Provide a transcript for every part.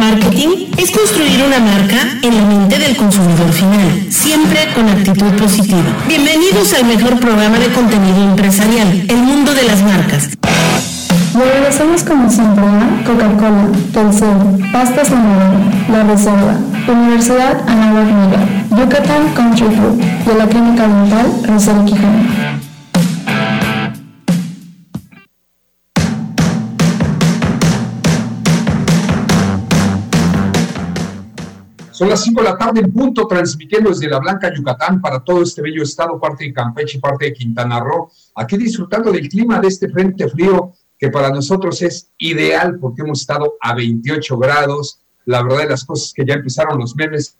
Marketing es construir una marca en la mente del consumidor final, siempre con actitud positiva. Bienvenidos al mejor programa de contenido empresarial, El Mundo de las Marcas. Agradecemos como siempre a Coca-Cola, Telcel, Pastas La La Reserva, Universidad Anáhuac Miguel, Yucatán Country Club y la Clínica Dental Rosario Quijano. Son las 5 de la tarde en punto, transmitiendo desde la Blanca Yucatán para todo este bello estado, parte de Campeche parte de Quintana Roo. Aquí disfrutando del clima de este frente frío que para nosotros es ideal porque hemos estado a 28 grados. La verdad de las cosas que ya empezaron los memes,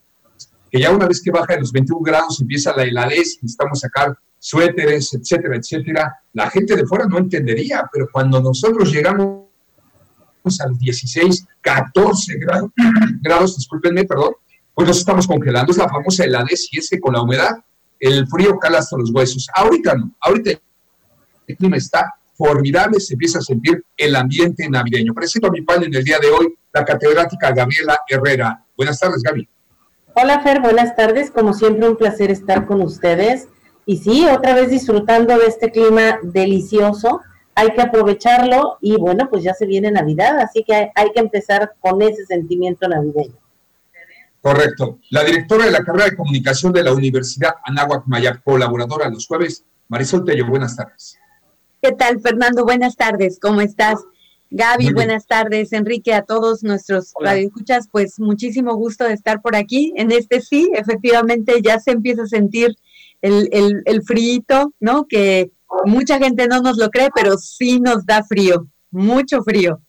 que ya una vez que baja de los 21 grados empieza la heladez, necesitamos sacar suéteres, etcétera, etcétera. La gente de fuera no entendería, pero cuando nosotros llegamos a los 16, 14 grados, grados discúlpenme, perdón, pues nos estamos congelando. Es la famosa heladez y es que con la humedad el frío cala hasta los huesos. Ahorita no, ahorita el clima está formidable, se empieza a sentir el ambiente navideño. Presento a mi padre en el día de hoy, la catedrática Gabriela Herrera. Buenas tardes, Gaby. Hola, Fer, buenas tardes. Como siempre, un placer estar con ustedes. Y sí, otra vez disfrutando de este clima delicioso. Hay que aprovecharlo y bueno, pues ya se viene Navidad, así que hay que empezar con ese sentimiento navideño. Correcto. La directora de la carrera de comunicación de la Universidad Anáhuac Mayap, colaboradora los jueves, Marisol Tello, buenas tardes. ¿Qué tal, Fernando? Buenas tardes, ¿cómo estás? Gaby, buenas tardes, Enrique, a todos nuestros radioescuchas, pues muchísimo gusto de estar por aquí. En este sí, efectivamente ya se empieza a sentir el, el, el frío, ¿no? Que mucha gente no nos lo cree, pero sí nos da frío, mucho frío.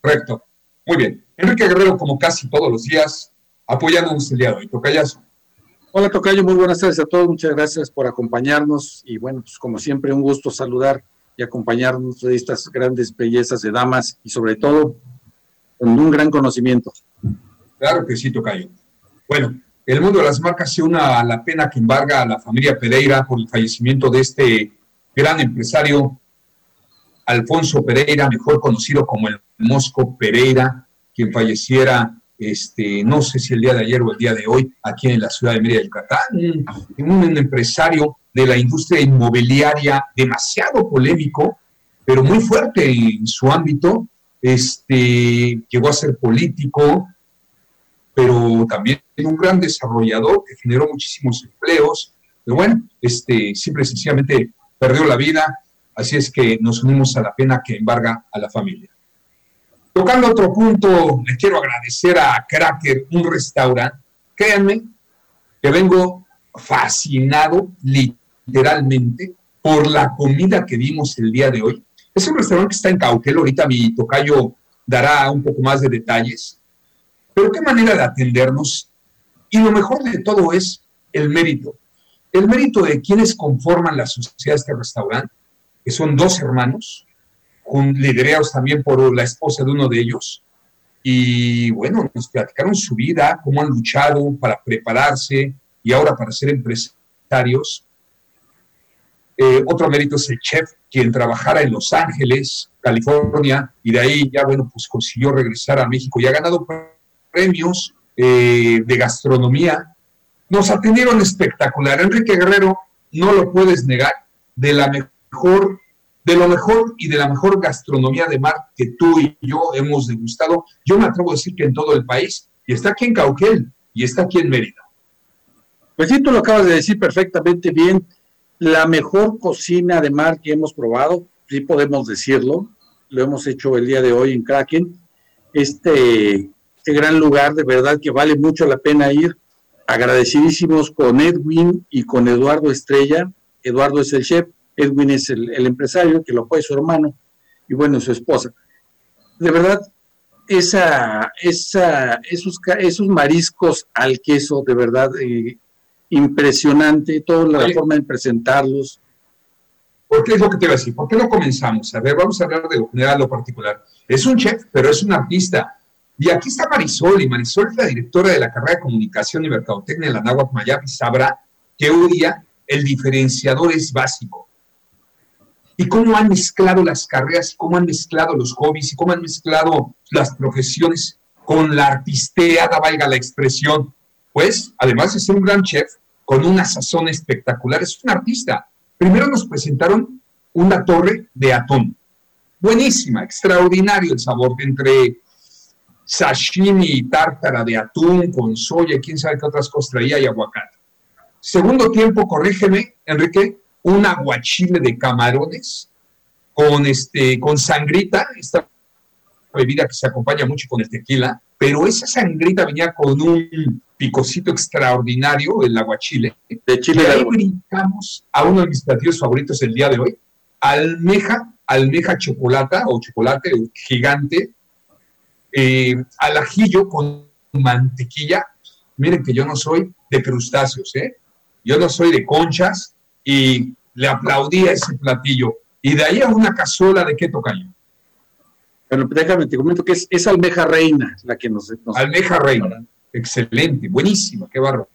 Correcto. Muy bien. Enrique Guerrero, como casi todos los días, apoyándonos el día de hoy. Tocayazo. Hola Tocayo, muy buenas tardes a todos, muchas gracias por acompañarnos y bueno, pues como siempre un gusto saludar y acompañarnos de estas grandes bellezas de damas y sobre todo con un gran conocimiento. Claro que sí, Tocayo. Bueno, el mundo de las marcas se una a la pena que embarga a la familia Pereira por el fallecimiento de este gran empresario Alfonso Pereira, mejor conocido como el Mosco Pereira, quien falleciera este, no sé si el día de ayer o el día de hoy, aquí en la ciudad de Mérida, Yucatán, un empresario de la industria inmobiliaria demasiado polémico, pero muy fuerte en su ámbito, este, llegó a ser político, pero también un gran desarrollador que generó muchísimos empleos, pero bueno, este, simple y sencillamente perdió la vida, así es que nos unimos a la pena que embarga a la familia. Tocando otro punto, le quiero agradecer a Cracker, un restaurante. Créanme que vengo fascinado literalmente por la comida que dimos el día de hoy. Es un restaurante que está en Cauquel, ahorita mi tocayo dará un poco más de detalles. Pero qué manera de atendernos. Y lo mejor de todo es el mérito. El mérito de quienes conforman la sociedad de este restaurante, que son dos hermanos, liderados también por la esposa de uno de ellos. Y bueno, nos platicaron su vida, cómo han luchado para prepararse y ahora para ser empresarios. Eh, otro mérito es el chef, quien trabajara en Los Ángeles, California, y de ahí ya, bueno, pues consiguió regresar a México y ha ganado premios eh, de gastronomía. Nos atendieron espectacular. Enrique Guerrero, no lo puedes negar, de la mejor de lo mejor y de la mejor gastronomía de mar que tú y yo hemos degustado. Yo me atrevo a decir que en todo el país, y está aquí en Cauquel, y está aquí en Mérida. Pues sí, tú lo acabas de decir perfectamente bien. La mejor cocina de mar que hemos probado, sí podemos decirlo, lo hemos hecho el día de hoy en Kraken. Este, este gran lugar, de verdad que vale mucho la pena ir. Agradecidísimos con Edwin y con Eduardo Estrella. Eduardo es el chef Edwin es el, empresario que lo apoya su hermano y bueno, su esposa. De verdad, esa, esa, esos, esos mariscos al queso, de verdad, eh, impresionante, toda la forma de presentarlos. ¿Por qué es lo que te iba a decir? ¿Por qué no comenzamos? A ver, vamos a hablar de lo general, lo particular. Es un chef, pero es un artista. Y aquí está Marisol, y Marisol es la directora de la carrera de Comunicación y Mercadotecnia en la Náhuatl Mayab, y sabrá que hoy día el diferenciador es básico y cómo han mezclado las carreras, cómo han mezclado los hobbies y cómo han mezclado las profesiones con la artisteada, valga la expresión, pues además de ser un gran chef, con una sazón espectacular, es un artista. Primero nos presentaron una torre de atún. Buenísima, extraordinario el sabor entre sashimi y tártara de atún con soya, quién sabe qué otras cosas traía y aguacate. Segundo tiempo, corrígeme, Enrique, un aguachile de camarones con, este, con sangrita, esta bebida que se acompaña mucho con el tequila, pero esa sangrita venía con un picocito extraordinario, el aguachile. De Chile. Y ahí brincamos a uno de mis platillos favoritos el día de hoy, almeja, almeja chocolata o chocolate gigante, eh, al ajillo con mantequilla. Miren que yo no soy de crustáceos, ¿eh? Yo no soy de conchas y le aplaudí a ese platillo. Y de ahí a una cazuela de qué toca yo. Bueno, déjame, te comento que es, almeja reina la que nos... almeja reina, excelente, buenísima, qué barro.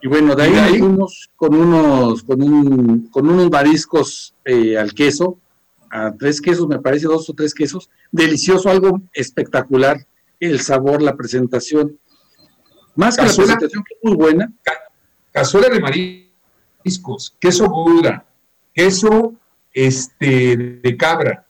Y bueno, de ahí, con unos, con, un, con unos mariscos eh, al queso, a tres quesos, me parece, dos o tres quesos, delicioso, algo espectacular, el sabor, la presentación. Más que la presentación, que es muy buena. cazuela de mariscos, queso gouda, queso este, de cabra,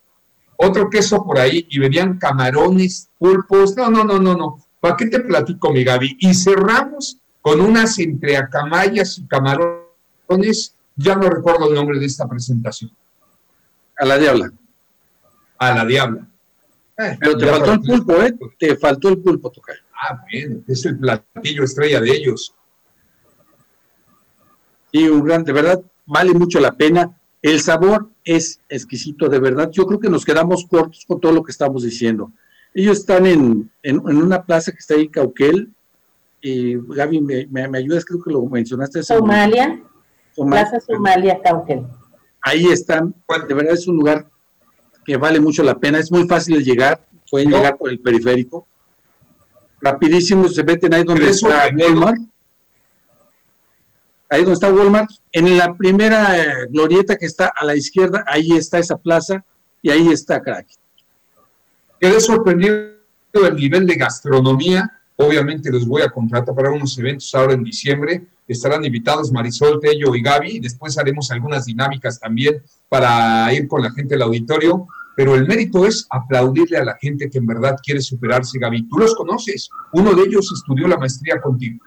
otro queso por ahí y venían camarones, pulpos. No, no, no, no, no. ¿Para qué te platico, mi Gaby? Y cerramos con unas entre acamayas y camarones. Ya no recuerdo el nombre de esta presentación. A la diabla. A la diabla. Eh, Pero te faltó el pulpo, ¿eh? Te faltó el pulpo, tocar. Ah, bien, es el platillo estrella de ellos. Sí, un gran, de verdad, vale mucho la pena. El sabor es exquisito, de verdad. Yo creo que nos quedamos cortos con todo lo que estamos diciendo. Ellos están en, una plaza que está ahí, Cauquel. Y Gaby, me, me, ayudas, creo que lo mencionaste. Somalia. Plaza Somalia, Cauquel. Ahí están. De verdad es un lugar que vale mucho la pena. Es muy fácil de llegar. Pueden llegar por el periférico. Rapidísimo se meten ahí donde está Walmart ahí donde está Walmart, en la primera eh, glorieta que está a la izquierda, ahí está esa plaza y ahí está Crack. Quedé sorprendido del nivel de gastronomía. Obviamente los voy a contratar para unos eventos ahora en diciembre. Estarán invitados Marisol, Tello y Gaby. Después haremos algunas dinámicas también para ir con la gente del auditorio. Pero el mérito es aplaudirle a la gente que en verdad quiere superarse, Gaby. Tú los conoces. Uno de ellos estudió la maestría contigo.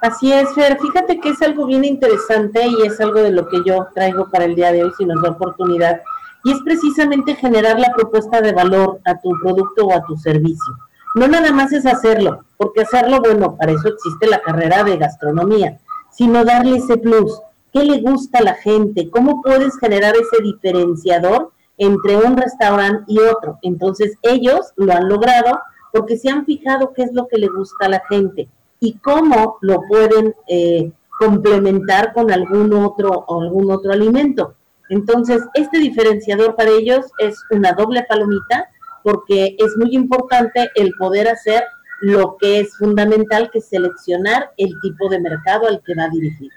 Así es, Fer. Fíjate que es algo bien interesante y es algo de lo que yo traigo para el día de hoy, si nos da oportunidad. Y es precisamente generar la propuesta de valor a tu producto o a tu servicio. No nada más es hacerlo, porque hacerlo, bueno, para eso existe la carrera de gastronomía, sino darle ese plus. ¿Qué le gusta a la gente? ¿Cómo puedes generar ese diferenciador entre un restaurante y otro? Entonces, ellos lo han logrado porque se han fijado qué es lo que le gusta a la gente y cómo lo pueden eh, complementar con algún otro, algún otro alimento. Entonces, este diferenciador para ellos es una doble palomita porque es muy importante el poder hacer lo que es fundamental, que es seleccionar el tipo de mercado al que va dirigido.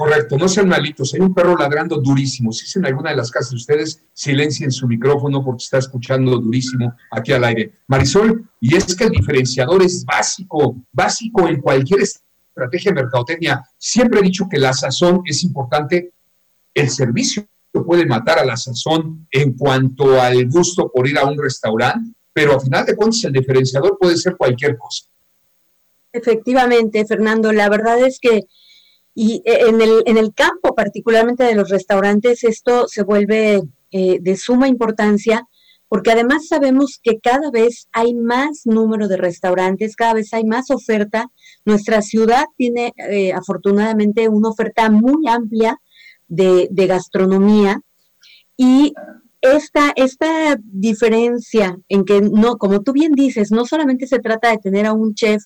Correcto, no sean malitos. Hay un perro ladrando durísimo. Si es en alguna de las casas de ustedes, silencien su micrófono porque está escuchando durísimo aquí al aire. Marisol, y es que el diferenciador es básico, básico en cualquier estrategia de mercadotecnia. Siempre he dicho que la sazón es importante. El servicio puede matar a la sazón en cuanto al gusto por ir a un restaurante, pero a final de cuentas el diferenciador puede ser cualquier cosa. Efectivamente, Fernando, la verdad es que y eh, en el, en el campo, particularmente de los restaurantes, esto se vuelve eh, de suma importancia porque además sabemos que cada vez hay más número de restaurantes, cada vez hay más oferta. Nuestra ciudad tiene eh, afortunadamente una oferta muy amplia de, de gastronomía y esta, esta diferencia en que no, como tú bien dices, no solamente se trata de tener a un chef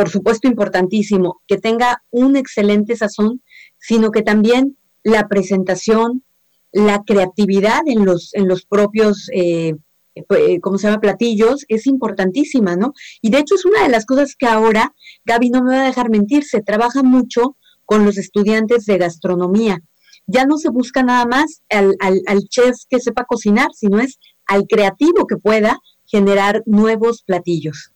por supuesto importantísimo, que tenga un excelente sazón, sino que también la presentación, la creatividad en los, en los propios, eh, eh, ¿cómo se llama?, platillos, es importantísima, ¿no? Y de hecho es una de las cosas que ahora, Gaby no me va a dejar mentir, se trabaja mucho con los estudiantes de gastronomía. Ya no se busca nada más al, al, al chef que sepa cocinar, sino es al creativo que pueda generar nuevos platillos.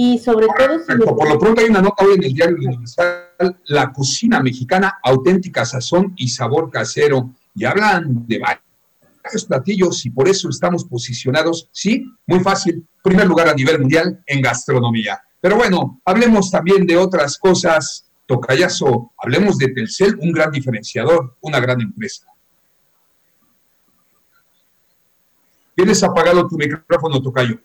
Y sobre todo... por lo pronto hay una nota hoy en el diario Universal, la cocina mexicana, auténtica sazón y sabor casero. Y hablan de varios platillos y por eso estamos posicionados, sí, muy fácil, primer lugar a nivel mundial en gastronomía. Pero bueno, hablemos también de otras cosas. Tocayazo, hablemos de Telcel, un gran diferenciador, una gran empresa. Tienes apagado tu micrófono, Tocayo.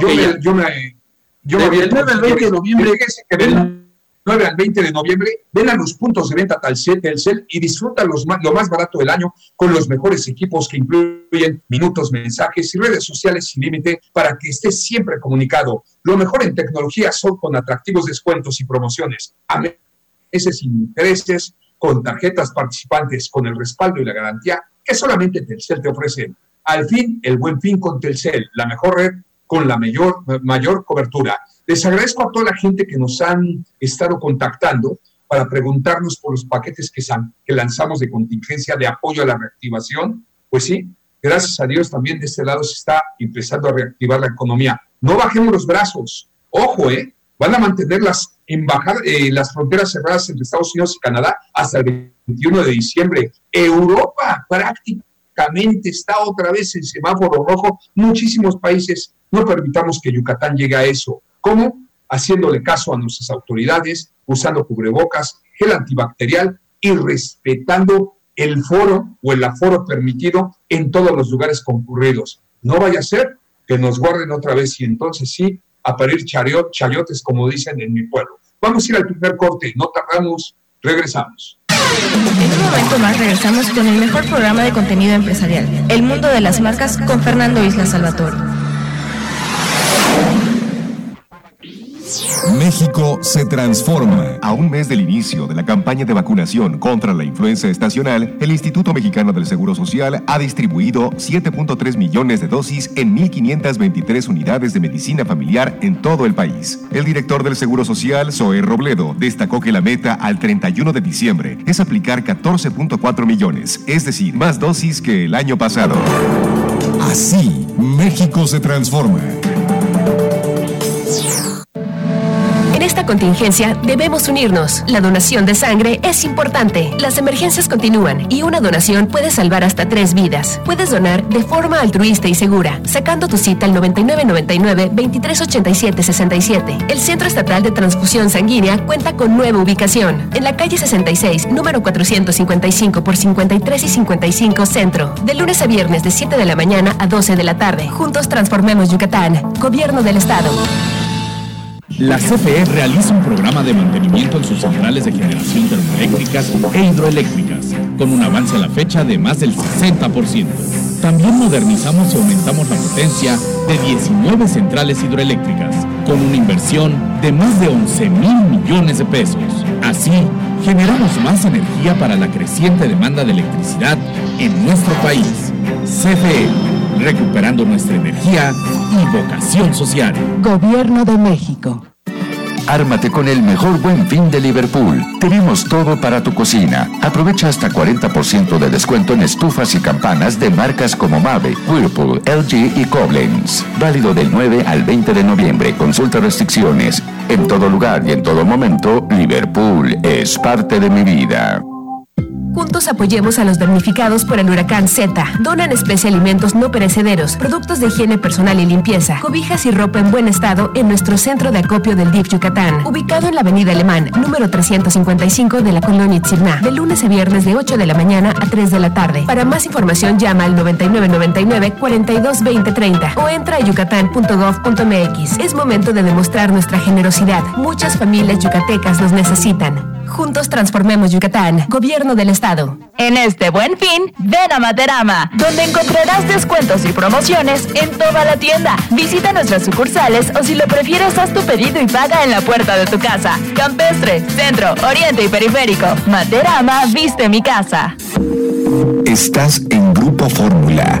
Yo, me, yo me, yo me del 9 al 20 de noviembre, que del 9 al 20 de noviembre, ven a los puntos de venta Telcel, Telcel y disfruta los, lo más barato del año con los mejores equipos que incluyen minutos, mensajes y redes sociales sin límite para que estés siempre comunicado. Lo mejor en tecnología son con atractivos descuentos y promociones. A meses sin intereses, con tarjetas participantes, con el respaldo y la garantía que solamente Telcel te ofrece. Al fin, el buen fin con Telcel, la mejor red con la mayor, mayor cobertura. Les agradezco a toda la gente que nos han estado contactando para preguntarnos por los paquetes que, lanzamos de contingencia de apoyo a la reactivación. Pues sí, gracias a Dios también de este lado se está empezando a reactivar la economía. No bajemos los brazos. Ojo, ¿eh? Van a mantener las, embajadas, eh, las fronteras cerradas entre Estados Unidos y Canadá hasta el 21 de diciembre. Europa prácticamente está otra vez en semáforo rojo. Muchísimos países no permitamos que Yucatán llegue a eso. ¿Cómo? Haciéndole caso a nuestras autoridades, usando cubrebocas, gel antibacterial y respetando el foro o el aforo permitido en todos los lugares concurridos. No vaya a ser que nos guarden otra vez y entonces sí, a parir chayotes, como dicen en mi pueblo. Vamos a ir al primer corte, no tardamos, regresamos. En un momento más regresamos con el mejor programa de contenido empresarial, El Mundo de las Marcas, con Fernando Isla Salvatore. México se transforma. A un mes del inicio de la campaña de vacunación contra la influenza estacional, el Instituto Mexicano del Seguro Social ha distribuido 7.3 millones de dosis en 1.523 unidades de medicina familiar en todo el país. El director del Seguro Social, Zoe Robledo, destacó que la meta al 31 de diciembre es aplicar 14.4 millones, es decir, más dosis que el año pasado. Así, México se transforma. Contingencia debemos unirnos. La donación de sangre es importante. Las emergencias continúan y una donación puede salvar hasta tres vidas. Puedes donar de forma altruista y segura, sacando tu cita al 9999-2387-67. El Centro Estatal de Transfusión Sanguínea cuenta con nueva ubicación. En la calle 66, número 455 por 53 y 55 Centro. De lunes a viernes de 7 de la mañana a 12 de la tarde. Juntos transformemos Yucatán. Gobierno del Estado. La CFE realiza un programa de mantenimiento en sus centrales de generación termoeléctricas e hidroeléctricas, con un avance a la fecha de más del 60%. También modernizamos y aumentamos la potencia de 19 centrales hidroeléctricas, con una inversión de más de 11 mil millones de pesos. Así, generamos más energía para la creciente demanda de electricidad en nuestro país. CFE, recuperando nuestra energía y vocación social. Gobierno de México. Ármate con el mejor buen fin de Liverpool. Tenemos todo para tu cocina. Aprovecha hasta 40% de descuento en estufas y campanas de marcas como Mave, Whirlpool, LG y Koblenz. Válido del 9 al 20 de noviembre. Consulta restricciones. En todo lugar y en todo momento, Liverpool es parte de mi vida. Apoyemos a los damnificados por el huracán Z. Donan especie alimentos no perecederos, productos de higiene personal y limpieza, cobijas y ropa en buen estado en nuestro centro de acopio del DIF Yucatán, ubicado en la Avenida Alemán, número 355 de la colonia Itzirná, de lunes a viernes de 8 de la mañana a 3 de la tarde. Para más información llama al 9999 42 o entra a yucatán.gov.mx. Es momento de demostrar nuestra generosidad. Muchas familias yucatecas nos necesitan. Juntos transformemos Yucatán. Gobierno del Estado. En este buen fin, ven a Materama, donde encontrarás descuentos y promociones en toda la tienda. Visita nuestras sucursales o si lo prefieres, haz tu pedido y paga en la puerta de tu casa. Campestre, Centro, Oriente y Periférico. Materama viste mi casa. Estás en Grupo Fórmula.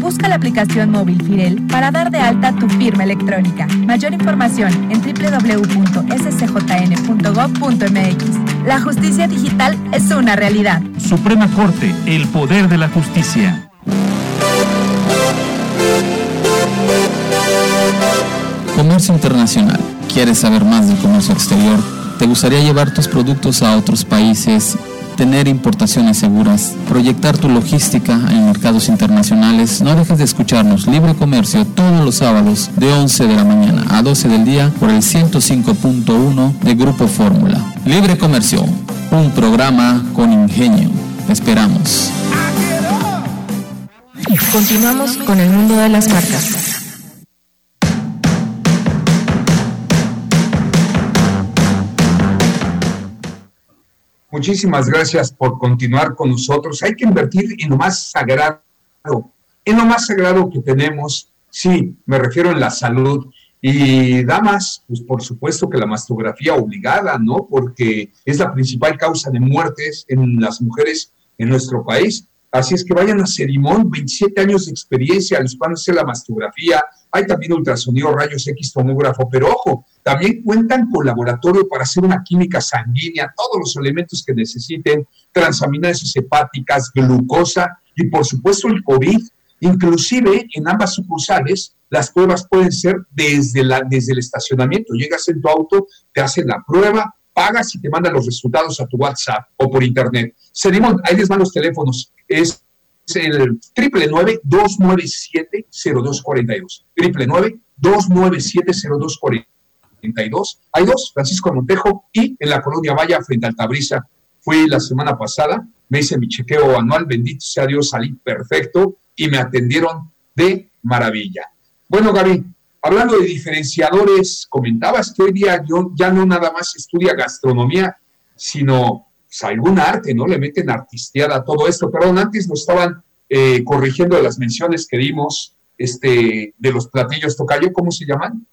Busca la aplicación móvil Firel para dar de alta tu firma electrónica. Mayor información en www.scjn.gov.mx. La justicia digital es una realidad. Suprema Corte, el poder de la justicia. Comercio internacional. ¿Quieres saber más del comercio exterior? ¿Te gustaría llevar tus productos a otros países? Tener importaciones seguras, proyectar tu logística en mercados internacionales. No dejes de escucharnos Libre Comercio todos los sábados de 11 de la mañana a 12 del día por el 105.1 de Grupo Fórmula. Libre Comercio, un programa con ingenio. Te esperamos. Continuamos con el mundo de las marcas. Muchísimas gracias por continuar con nosotros. Hay que invertir en lo más sagrado, en lo más sagrado que tenemos. Sí, me refiero en la salud. Y damas, pues por supuesto que la mastografía obligada, ¿no? Porque es la principal causa de muertes en las mujeres en nuestro país. Así es que vayan a Cerimón, 27 años de experiencia, les van a hacer la mastografía, hay también ultrasonido, rayos X, tomógrafo, pero ojo, también cuentan con laboratorio para hacer una química sanguínea, todos los elementos que necesiten, transaminases hepáticas, glucosa y por supuesto el COVID. Inclusive en ambas sucursales las pruebas pueden ser desde, la, desde el estacionamiento. Llegas en tu auto, te hacen la prueba, pagas y te mandan los resultados a tu WhatsApp o por internet. Sedimón, ahí les van los teléfonos. Es el triple nueve dos nueve siete cero dos cuarenta y dos triple nueve dos nueve siete cero dos cuarenta y dos hay dos Francisco Montejo y en la colonia Valla frente al Tabrisa fui la semana pasada me hice mi chequeo anual bendito sea Dios salí perfecto y me atendieron de maravilla bueno Gaby hablando de diferenciadores comentabas que hoy día yo ya no nada más estudia gastronomía sino pues, algún arte, ¿no? Le meten artisteada a todo esto. Perdón, antes nos estaban eh, corrigiendo las menciones que dimos este, de los platillos tocayo, ¿cómo se llaman?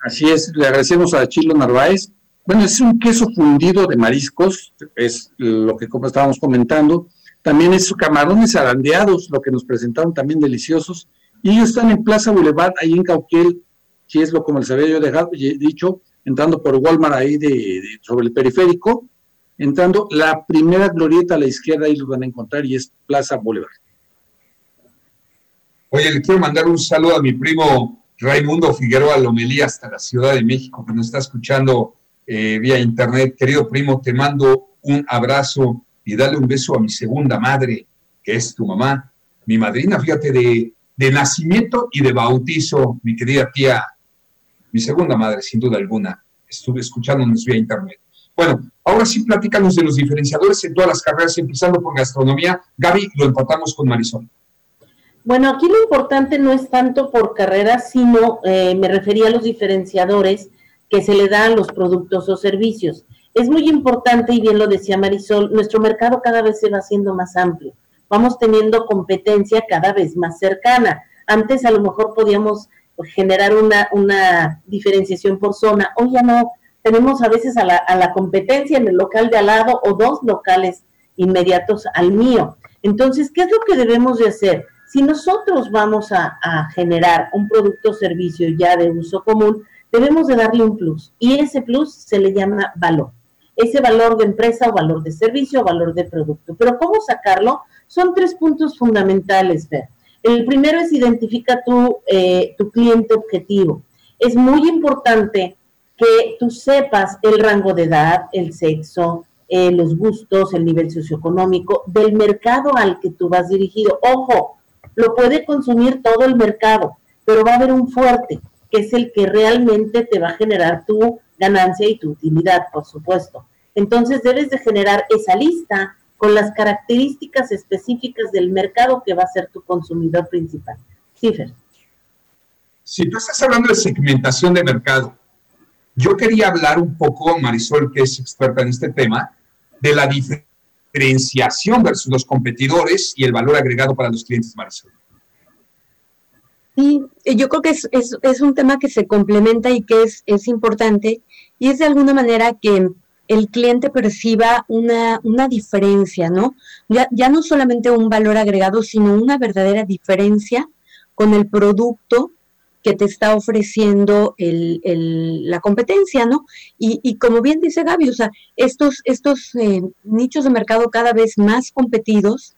Así es, le agradecemos a Chilo Narváez. Bueno, es un queso fundido de mariscos, es lo que como estábamos comentando. También es camarones arandeados, lo que nos presentaron también deliciosos. Y ellos están en Plaza Boulevard, ahí en Cauquel, si es lo como les había yo dejado, dicho, entrando por Walmart ahí de, sobre el periférico, entrando la primera glorieta a la izquierda, ahí los van a encontrar, y es Plaza Bolívar. Oye, le quiero mandar un saludo a mi primo Raimundo Figueroa Lomelí hasta la Ciudad de México, que nos está escuchando eh, vía internet. Querido primo, te mando un abrazo y dale un beso a mi segunda madre, que es tu mamá, mi madrina, fíjate, de, de nacimiento y de bautizo, mi querida tía, mi segunda madre, sin duda alguna. Estuve escuchándonos vía internet. Bueno, ahora sí platícanos de los diferenciadores en todas las carreras, empezando por gastronomía. Gaby, lo empatamos con Marisol. Bueno, aquí lo importante no es tanto por carreras, sino eh, me refería a los diferenciadores que se le dan a los productos o servicios. Es muy importante, y bien lo decía Marisol, nuestro mercado cada vez se va haciendo más amplio. Vamos teniendo competencia cada vez más cercana. Antes a lo mejor podíamos generar una, una diferenciación por zona, hoy ya no, tenemos a veces a la, a la competencia en el local de al lado o dos locales inmediatos al mío. Entonces, ¿qué es lo que debemos de hacer? Si nosotros vamos a, a, generar un producto o servicio ya de uso común, debemos de darle un plus y ese plus se le llama valor. Ese valor de empresa o valor de servicio o valor de producto. Pero ¿cómo sacarlo? Son tres puntos fundamentales, Fer. El primero es identifica tu, eh, tu cliente objetivo. Es muy importante que tú sepas el rango de edad, el sexo, eh, los gustos, el nivel socioeconómico del mercado al que tú vas dirigido. Ojo, lo puede consumir todo el mercado, pero va a haber un fuerte, que es el que realmente te va a generar tu ganancia y tu utilidad, por supuesto. Entonces debes de generar esa lista con las características específicas del mercado que va a ser tu consumidor principal. Cifer. Si tú estás hablando de segmentación de mercado, yo quería hablar un poco, Marisol, que es experta en este tema, de la diferenciación versus los competidores y el valor agregado para los clientes, Marisol. Sí, yo creo que es, es, es un tema que se complementa y que es, es importante y es de alguna manera que el cliente perciba una, una diferencia, ¿no? Ya, ya no solamente un valor agregado, sino una verdadera diferencia con el producto que te está ofreciendo el, el, la competencia, ¿no? Y, y, como bien dice Gaby, o sea, estos, estos eh, nichos de mercado cada vez más competidos,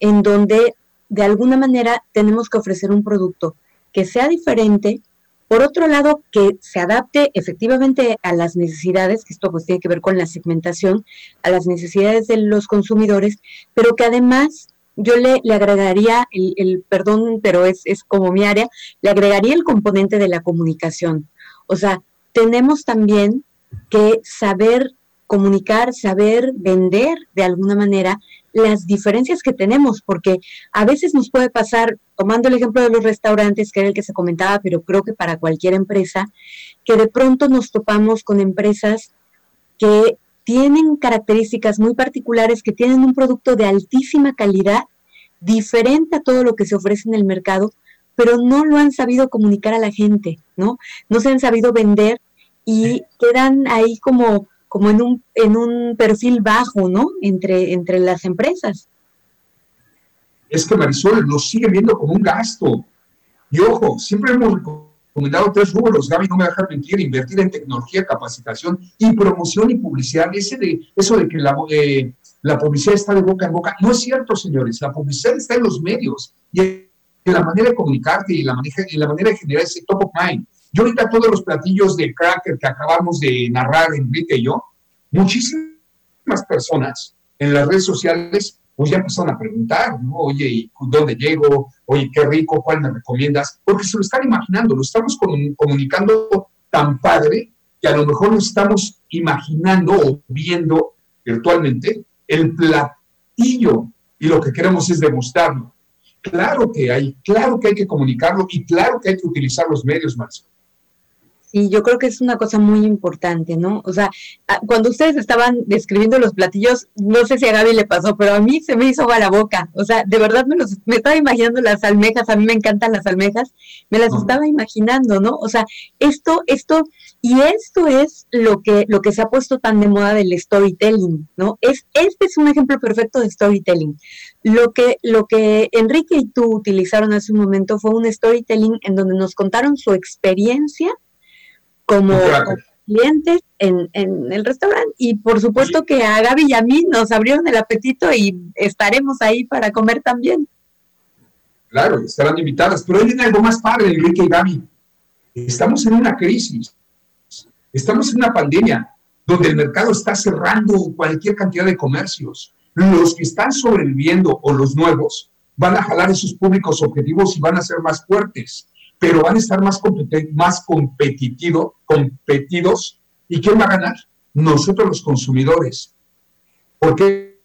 en donde de alguna manera tenemos que ofrecer un producto que sea diferente, por otro lado, que se adapte efectivamente a las necesidades, que esto pues tiene que ver con la segmentación, a las necesidades de los consumidores, pero que además yo le, agregaría el, el, perdón, pero es, es como mi área, le agregaría el componente de la comunicación. O sea, tenemos también que saber comunicar, saber vender de alguna manera las diferencias que tenemos, porque a veces nos puede pasar, tomando el ejemplo de los restaurantes, que era el que se comentaba, pero creo que para cualquier empresa, que de pronto nos topamos con empresas que tienen características muy particulares, que tienen un producto de altísima calidad, diferente a todo lo que se ofrece en el mercado, pero no lo han sabido comunicar a la gente, ¿no? No se han sabido vender y quedan ahí como como en un, en un perfil bajo, ¿no? Entre, entre las empresas. Es que Marisol lo sigue viendo como un gasto. Y ojo, siempre hemos recomendado tres rubros, Gaby no me va a dejar mentir, invertir en tecnología, capacitación y promoción y publicidad. Ese de, eso de que la, eh, la publicidad está de boca en boca, no es cierto, señores. La publicidad está en los medios y en la manera de comunicarte y la, manera, y la manera de generar ese top of mind. Yo ahorita todos los platillos de cracker que acabamos de narrar Enrique y yo, muchísimas personas en las redes sociales pues ya empezaron a preguntar, ¿no? Oye, ¿y ¿dónde llego? Oye, qué rico, ¿cuál me recomiendas? Porque se lo están imaginando, lo estamos comunicando tan padre que a lo mejor nos estamos imaginando o viendo virtualmente el platillo y lo que queremos es demostrarlo. Claro que hay, claro que hay que comunicarlo y claro que hay que utilizar los medios, más. Y yo creo que es una cosa muy importante, ¿no? O sea, cuando ustedes estaban describiendo los platillos, no sé si a Gaby le pasó, pero a mí se me hizo agua la boca. O sea, de verdad me, los, me estaba imaginando las almejas, a mí me encantan las almejas, me las estaba imaginando, ¿no? O sea, esto, esto, y esto es lo que, lo que se ha puesto tan de moda del storytelling, ¿no? Es, este es un ejemplo perfecto de storytelling. Lo que, lo que Enrique y tú utilizaron hace un momento fue un storytelling en donde nos contaron su experiencia como, clientes en, en, el restaurante. Y por supuesto que a Gaby y a mí nos abrieron el apetito y estaremos ahí para comer también. Claro, estarán invitadas. Pero hay algo más padre, Enrique y Gaby. Estamos en una crisis. Estamos en una pandemia donde el mercado está cerrando cualquier cantidad de comercios. Los que están sobreviviendo o los nuevos van a jalar esos públicos objetivos y van a ser más fuertes pero van a estar más, más competitivo, competidos. ¿Y quién va a ganar? Nosotros los consumidores. ¿Por qué?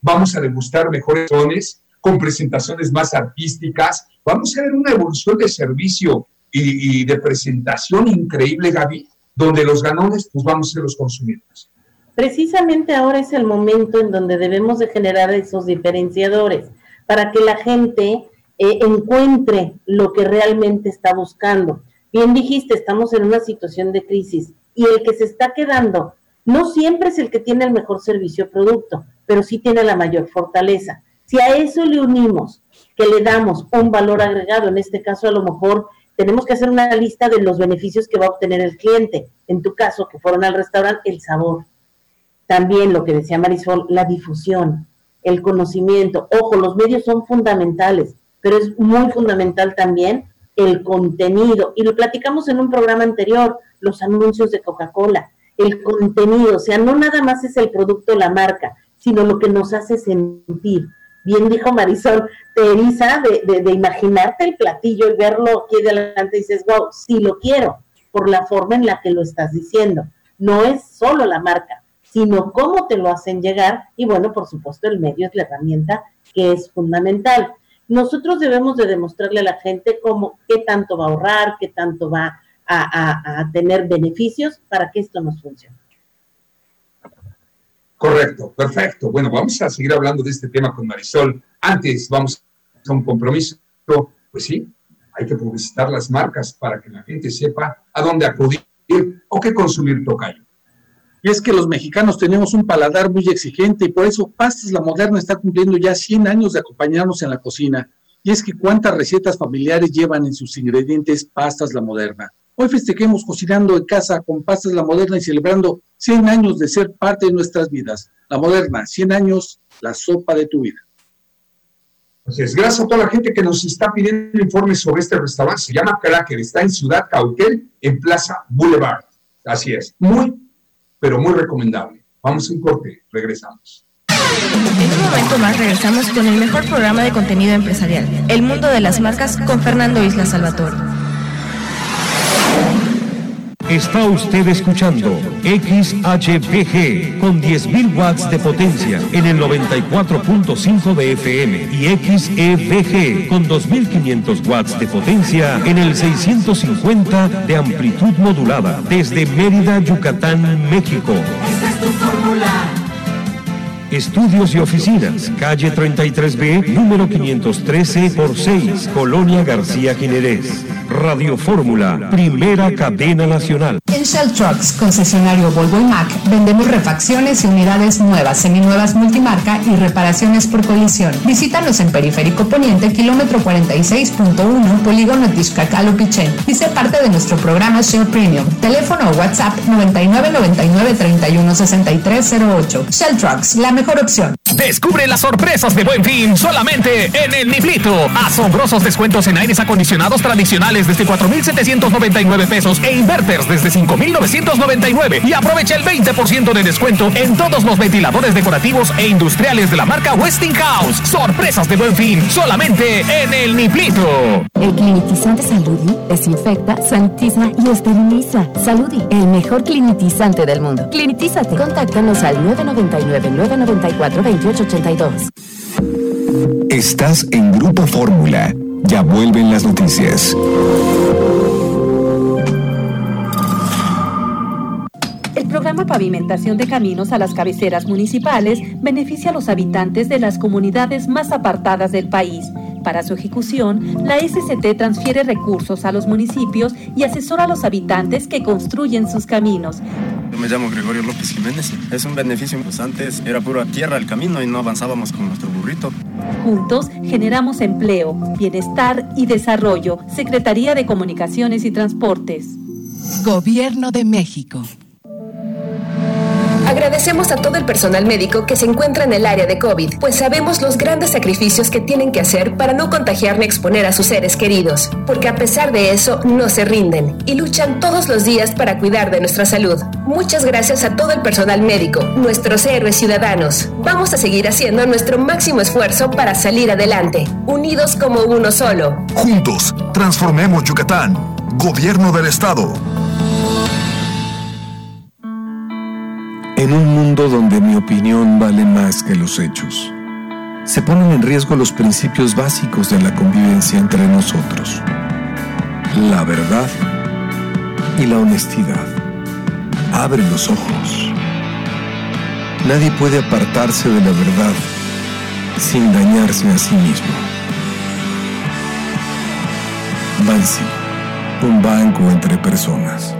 Vamos a degustar mejores zonas con presentaciones más artísticas. Vamos a ver una evolución de servicio y, y de presentación increíble, Gaby, donde los ganones pues vamos a ser los consumidores. Precisamente ahora es el momento en donde debemos de generar esos diferenciadores para que la gente eh, encuentre lo que realmente está buscando. Bien dijiste, estamos en una situación de crisis y el que se está quedando no siempre es el que tiene el mejor servicio o producto, pero sí tiene la mayor fortaleza. Si a eso le unimos que le damos un valor agregado, en este caso a lo mejor tenemos que hacer una lista de los beneficios que va a obtener el cliente. En tu caso, que fueron al restaurante, el sabor. También lo que decía Marisol, la difusión, el conocimiento. Ojo, los medios son fundamentales pero es muy fundamental también el contenido. Y lo platicamos en un programa anterior, los anuncios de Coca-Cola, el contenido, o sea, no nada más es el producto, la marca, sino lo que nos hace sentir. Bien dijo Marisol, te eriza de, imaginarte el platillo y verlo aquí delante y dices, wow, sí lo quiero, por la forma en la que lo estás diciendo. No es solo la marca, sino cómo te lo hacen llegar y bueno, por supuesto, el medio es la herramienta que es fundamental nosotros debemos de demostrarle a la gente cómo, qué tanto va a ahorrar, qué tanto va a, tener beneficios para que esto nos funcione. Correcto, perfecto. Bueno, vamos a seguir hablando de este tema con Marisol. Antes vamos a un compromiso. Pues sí, hay que publicitar las marcas para que la gente sepa a dónde acudir o qué consumir tocayo. Y es que los mexicanos tenemos un paladar muy exigente y por eso Pastas La Moderna está cumpliendo ya 100 años de acompañarnos en la cocina. Y es que cuántas recetas familiares llevan en sus ingredientes Pastas La Moderna. Hoy festejemos cocinando en casa con Pastas La Moderna y celebrando 100 años de ser parte de nuestras vidas. La Moderna, 100 años, la sopa de tu vida. Gracias a toda la gente que nos está pidiendo informes sobre este restaurante. Se llama Cracker, está en Ciudad Cauquel, en Plaza Boulevard. Así es, muy pero muy recomendable. Vamos a un corte, regresamos. En un momento más regresamos con el mejor programa de contenido empresarial, El Mundo de las Marcas, con Fernando Isla Salvatore. Está usted escuchando XHPG con 10.000 watts de potencia en el 94.5 de FM y XEVG con 2.500 watts de potencia en el 650 de amplitud modulada desde Mérida, Yucatán, México. Esta es tu fórmula. Estudios y oficinas, calle 33B, número 513 por 6, Colonia García Jiménez. Radio Fórmula, primera cadena nacional. En Shell Trucks, concesionario Volvo y Mac, vendemos refacciones y unidades nuevas, seminuevas multimarca y reparaciones por colisión. Visítanos en Periférico Poniente, kilómetro 46.1, Polígono Tixcacalo Pichén y sé parte de nuestro programa Shell Premium. Teléfono o WhatsApp 9999 316308. Shell Trucks, la mejor opción. Descubre las sorpresas de Buen Fin solamente en el Niblito. Asombrosos descuentos en aires acondicionados tradicionales desde 4.799 pesos e inverters desde 5.999 y aprovecha el 20% de descuento en todos los ventiladores decorativos e industriales de la marca Westinghouse. Sorpresas de Buen Fin solamente en el Niblito. El clinitizante Saludi desinfecta, sanitiza y esteriliza. Saludi, el mejor clinitizante del mundo. Clinitízate. Contáctanos al 999 994 2882. Estás en Grupo Fórmula. Ya vuelven las noticias. Programa Pavimentación de Caminos a las cabeceras municipales beneficia a los habitantes de las comunidades más apartadas del país. Para su ejecución, la SCT transfiere recursos a los municipios y asesora a los habitantes que construyen sus caminos. Yo me llamo Gregorio López Jiménez. Es un beneficio, pues antes era pura tierra el camino y no avanzábamos con nuestro burrito. Juntos generamos empleo, bienestar y desarrollo. Secretaría de Comunicaciones y Transportes. Gobierno de México. Agradecemos a todo el personal médico que se encuentra en el área de COVID, pues sabemos los grandes sacrificios que tienen que hacer para no contagiar ni exponer a sus seres queridos, porque a pesar de eso no se rinden y luchan todos los días para cuidar de nuestra salud. Muchas gracias a todo el personal médico, nuestros héroes ciudadanos. Vamos a seguir haciendo nuestro máximo esfuerzo para salir adelante, unidos como uno solo. Juntos, transformemos Yucatán. Gobierno del Estado. En un mundo donde mi opinión vale más que los hechos, se ponen en riesgo los principios básicos de la convivencia entre nosotros. La verdad y la honestidad. Abre los ojos. Nadie puede apartarse de la verdad sin dañarse a sí mismo. Bansi, un banco entre personas.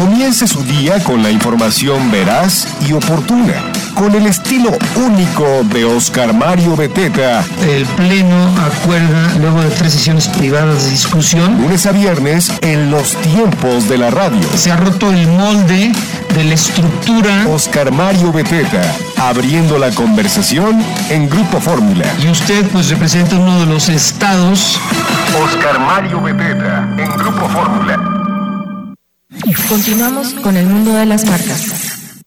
Comience su día con la información veraz y oportuna, con el estilo único de Oscar Mario Beteta. El Pleno acuerda, luego de tres sesiones privadas de discusión, Lunes a viernes en los tiempos de la radio. se ha roto el molde de la estructura Oscar Mario Beteta, abriendo la conversación en Grupo Fórmula. y usted pues representa uno de los estados. Oscar Mario Beteta, en Grupo Fórmula. Continuamos con el mundo de las marcas.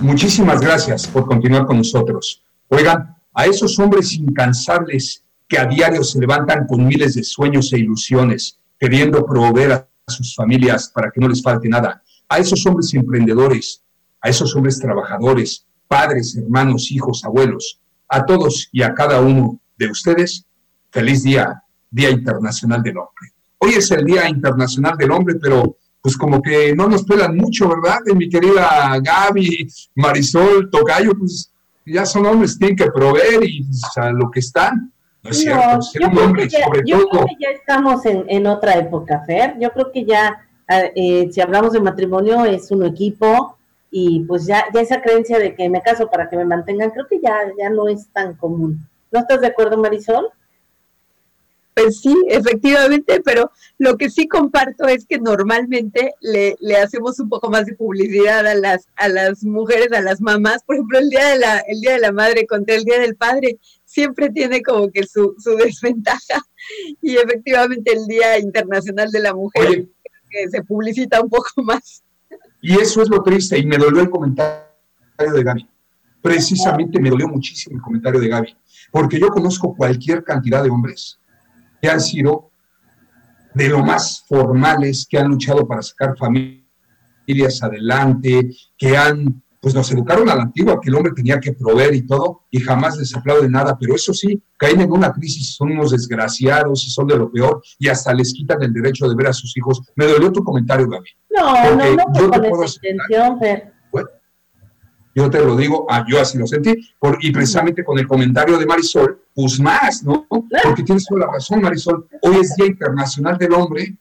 Muchísimas gracias por continuar con nosotros. Oigan, a esos hombres incansables que a diario se levantan con miles de sueños e ilusiones, queriendo proveer a sus familias para que no les falte nada, a esos hombres emprendedores, a esos hombres trabajadores, padres, hermanos, hijos, abuelos, a todos y a cada uno de ustedes, feliz día, Día Internacional del Hombre. Hoy es el Día Internacional del Hombre, pero pues como que no nos pelan mucho, ¿verdad? De mi querida Gaby, Marisol, Tocayo, pues ya son hombres, tienen que proveer y pues, a lo que están. No es cierto, ser un hombre, ya, sobre yo creo todo. que ya estamos en, en otra época, Fer. Yo creo que ya, eh, si hablamos de matrimonio, es un equipo y pues ya, ya esa creencia de que me caso para que me mantengan, creo que ya, ya no es tan común. ¿No estás de acuerdo, Marisol? Pues sí, efectivamente, pero lo que sí comparto es que normalmente le, le, hacemos un poco más de publicidad a las, a las mujeres, a las mamás. Por ejemplo, el día de la, el día de la madre contra el día del padre siempre tiene como que su, su desventaja. Y efectivamente el Día Internacional de la Mujer Oye, que se publicita un poco más. Y eso es lo triste, y me dolió el comentario de Gaby. Precisamente me dolió muchísimo el comentario de Gaby, porque yo conozco cualquier cantidad de hombres que han sido de lo más formales, que han luchado para sacar familias adelante, que han, pues nos educaron a la antigua, que el hombre tenía que proveer y todo, y jamás les aplaude nada, pero eso sí, caen en una crisis, son unos desgraciados y son de lo peor, y hasta les quitan el derecho de ver a sus hijos. Me dolió tu comentario, Gaby. No, no, no yo fue te con puedo esa intención, Fer. Yo te lo digo, ah, yo así lo sentí, por, y precisamente con el comentario de Marisol, pues más, ¿no? Porque tienes toda la razón, Marisol. Hoy es Día Internacional del Hombre.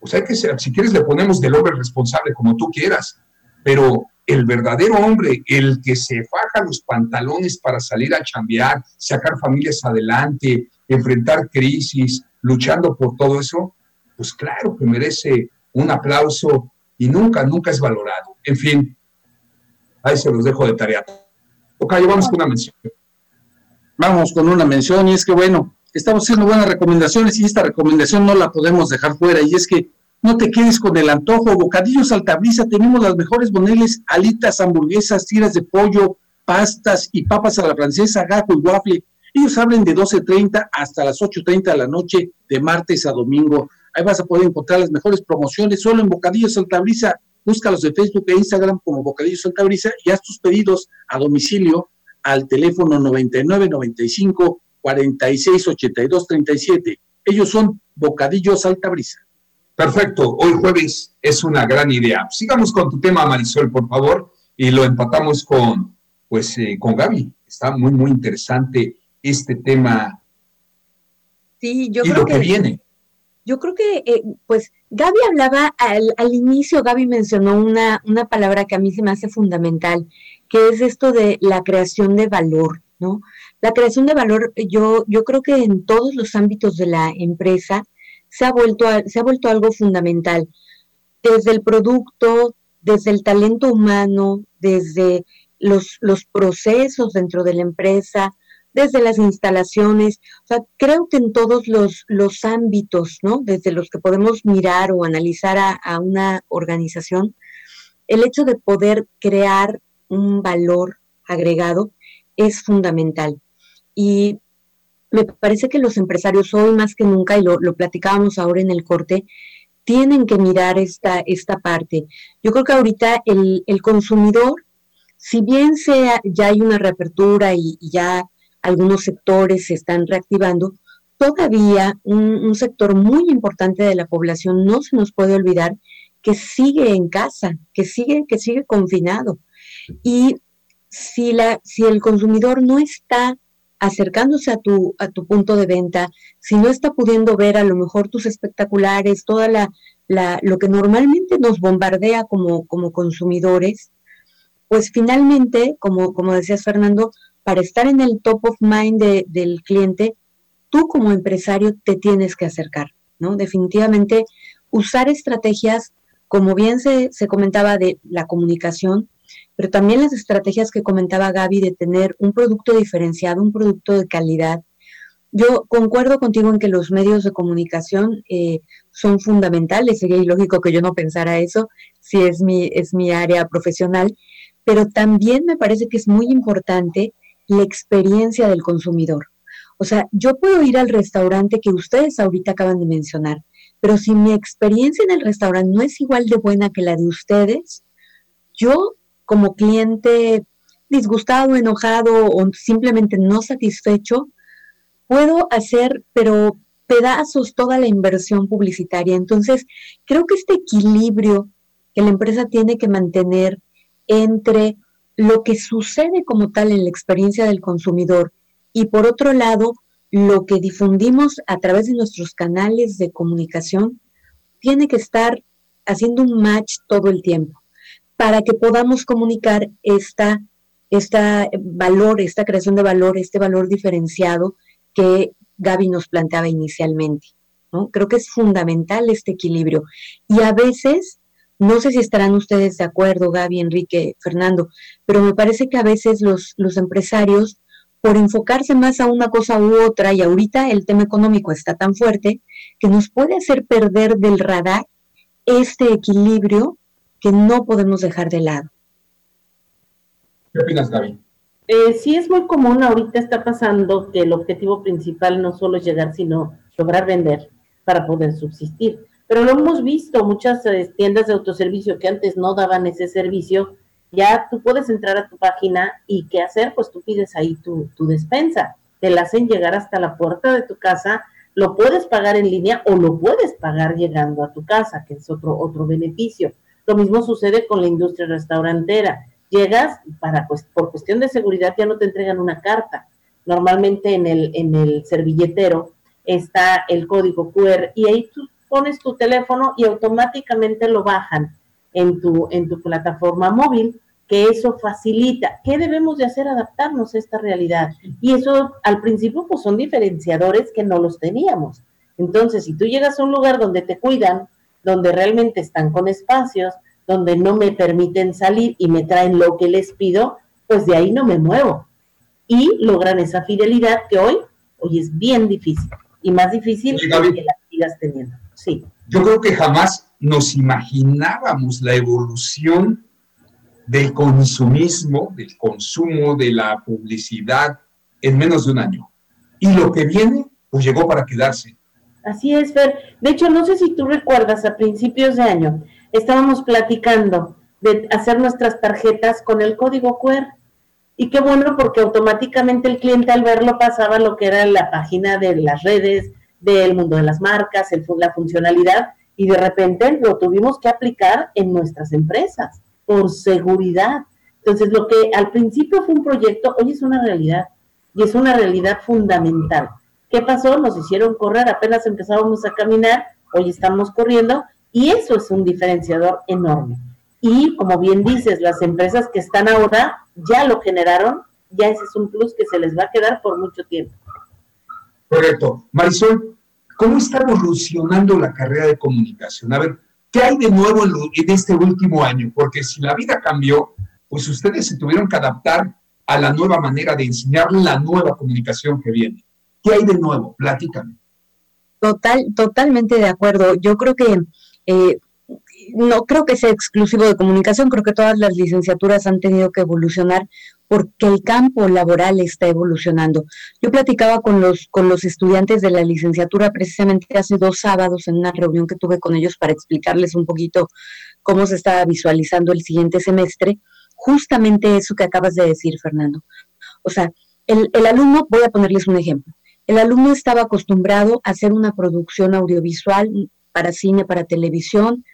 Pues hay que ser, si quieres le ponemos del hombre responsable, como tú quieras, pero el verdadero hombre, el que se faja los pantalones para salir a chambear, sacar familias adelante, enfrentar crisis, luchando por todo eso, pues claro que merece un aplauso y nunca, nunca es valorado. En fin, Ahí se los dejo de tarea. Ok, vamos con una mención. Vamos con una mención y es que bueno, estamos haciendo buenas recomendaciones y esta recomendación no la podemos dejar fuera y es que no te quedes con el antojo, bocadillos altabrisa, tenemos las mejores boneles, alitas, hamburguesas, tiras de pollo, pastas y papas a la francesa, gajo y waffle. Ellos abren de 12.30 hasta las 8.30 de la noche, de martes a domingo. Ahí vas a poder encontrar las mejores promociones solo en Bocadillos Altabrisa. Búscalos de Facebook e Instagram como Bocadillos Altabrisa y haz tus pedidos a domicilio al teléfono 99 95 46 82 37. Ellos son Bocadillos Altabrisa. Perfecto, hoy jueves es una gran idea. Sigamos con tu tema, Marisol, por favor, y lo empatamos con, pues, eh, con Gaby. Está muy, muy interesante este tema Sí, yo y creo lo que, viene. Yo creo que, eh, pues, Gaby hablaba al, al, inicio, Gaby mencionó una, una palabra que a mí se me hace fundamental, que es esto de la creación de valor, ¿no? La creación de valor, yo, yo creo que en todos los ámbitos de la empresa se ha vuelto, se ha vuelto algo fundamental, desde el producto, desde el talento humano, desde los, los procesos dentro de la empresa, desde las instalaciones, o sea, creo que en todos los, los ámbitos, ¿no? Desde los que podemos mirar o analizar a, a, una organización, el hecho de poder crear un valor agregado es fundamental. Y me parece que los empresarios hoy más que nunca, y lo, lo platicábamos ahora en el corte, tienen que mirar esta, esta parte. Yo creo que ahorita el, el consumidor, si bien sea, ya hay una reapertura y, y ya algunos sectores se están reactivando, todavía un, sector muy importante de la población no se nos puede olvidar que sigue en casa, que sigue, que sigue confinado. Y si, la, si el consumidor no está acercándose a tu, a tu punto de venta, si no está pudiendo ver a lo mejor tus espectaculares, toda la, la lo que normalmente nos bombardea como, como consumidores, pues finalmente, como, como decías Fernando, para estar en el top of mind de, del cliente, tú como empresario te tienes que acercar, ¿no? Definitivamente usar estrategias, como bien se, se comentaba de la comunicación, pero también las estrategias que comentaba Gaby de tener un producto diferenciado, un producto de calidad. Yo concuerdo contigo en que los medios de comunicación eh, son fundamentales, sería ilógico que yo no pensara eso, si es mi, es mi área profesional, pero también me parece que es muy importante la experiencia del consumidor. O sea, yo puedo ir al restaurante que ustedes ahorita acaban de mencionar, pero si mi experiencia en el restaurante no es igual de buena que la de ustedes, yo como cliente disgustado, enojado o simplemente no satisfecho, puedo hacer, pero pedazos toda la inversión publicitaria. Entonces, creo que este equilibrio que la empresa tiene que mantener entre lo que sucede como tal en la experiencia del consumidor y por otro lado, lo que difundimos a través de nuestros canales de comunicación tiene que estar haciendo un match todo el tiempo para que podamos comunicar esta, esta valor, esta creación de valor, este valor diferenciado que Gaby nos planteaba inicialmente. ¿no? Creo que es fundamental este equilibrio. Y a veces, no sé si estarán ustedes de acuerdo, Gaby, Enrique, Fernando, pero me parece que a veces los, los empresarios, por enfocarse más a una cosa u otra, y ahorita el tema económico está tan fuerte, que nos puede hacer perder del radar este equilibrio que no podemos dejar de lado. ¿Qué opinas, Gaby? Eh, sí es muy común, ahorita está pasando que el objetivo principal no solo es llegar, sino lograr vender para poder subsistir. Pero lo hemos visto, muchas eh, tiendas de autoservicio que antes no daban ese servicio, ya tú puedes entrar a tu página y qué hacer, pues tú pides ahí tu, tu despensa, te la hacen llegar hasta la puerta de tu casa, lo puedes pagar en línea o lo puedes pagar llegando a tu casa, que es otro, otro beneficio. Lo mismo sucede con la industria restaurantera llegas para pues por cuestión de seguridad ya no te entregan una carta. Normalmente en el en el servilletero está el código QR y ahí tú pones tu teléfono y automáticamente lo bajan en tu en tu plataforma móvil, que eso facilita. ¿Qué debemos de hacer? Adaptarnos a esta realidad. Y eso al principio pues son diferenciadores que no los teníamos. Entonces, si tú llegas a un lugar donde te cuidan, donde realmente están con espacios, donde no me permiten salir y me traen lo que les pido, pues de ahí no me muevo. Y logran esa fidelidad que hoy, hoy es bien difícil y más difícil que la sigas teniendo. Sí. Yo creo que jamás nos imaginábamos la evolución del consumismo, del consumo, de la publicidad en menos de un año. Y lo que viene, pues llegó para quedarse. Así es, Fer. De hecho, no sé si tú recuerdas a principios de año, estábamos platicando de hacer nuestras tarjetas con el código QR. Y qué bueno porque automáticamente el cliente al verlo pasaba lo que era la página de las redes, del mundo de las marcas, el, la funcionalidad, y de repente lo tuvimos que aplicar en nuestras empresas por seguridad. Entonces, lo que al principio fue un proyecto, hoy es una realidad y es una realidad fundamental. ¿Qué pasó? Nos hicieron correr, apenas empezábamos a caminar, hoy estamos corriendo y eso es un diferenciador enorme. Y como bien dices, las empresas que están ahora ya lo generaron, ya ese es un plus que se les va a quedar por mucho tiempo. Correcto. Marisol, ¿cómo está evolucionando la carrera de comunicación? A ver, ¿qué hay de nuevo en, en este último año? Porque si la vida cambió, pues ustedes se tuvieron que adaptar a la nueva manera de enseñar la nueva comunicación que viene. ¿Qué hay de nuevo? Platícame. Total, totalmente de acuerdo. Yo creo que eh, no creo que sea exclusivo de comunicación, creo que todas las licenciaturas han tenido que evolucionar porque el campo laboral está evolucionando. Yo platicaba con los, con los estudiantes de la licenciatura precisamente hace dos sábados en una reunión que tuve con ellos para explicarles un poquito cómo se estaba visualizando el siguiente semestre, justamente eso que acabas de decir, Fernando. O sea, el, el alumno, voy a ponerles un ejemplo, el alumno estaba acostumbrado a hacer una producción audiovisual para cine, para televisión,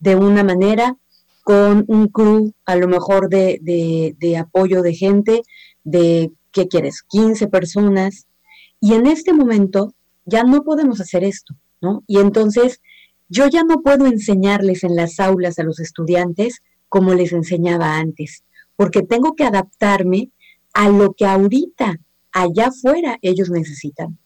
de una manera, con un crew a lo mejor de, de, apoyo de gente, de, ¿qué quieres? 15 personas. Y en este momento ya no podemos hacer esto, ¿no? Y entonces yo ya no puedo enseñarles en las aulas a los estudiantes como les enseñaba antes, porque tengo que adaptarme a lo que ahorita allá afuera ellos necesitan.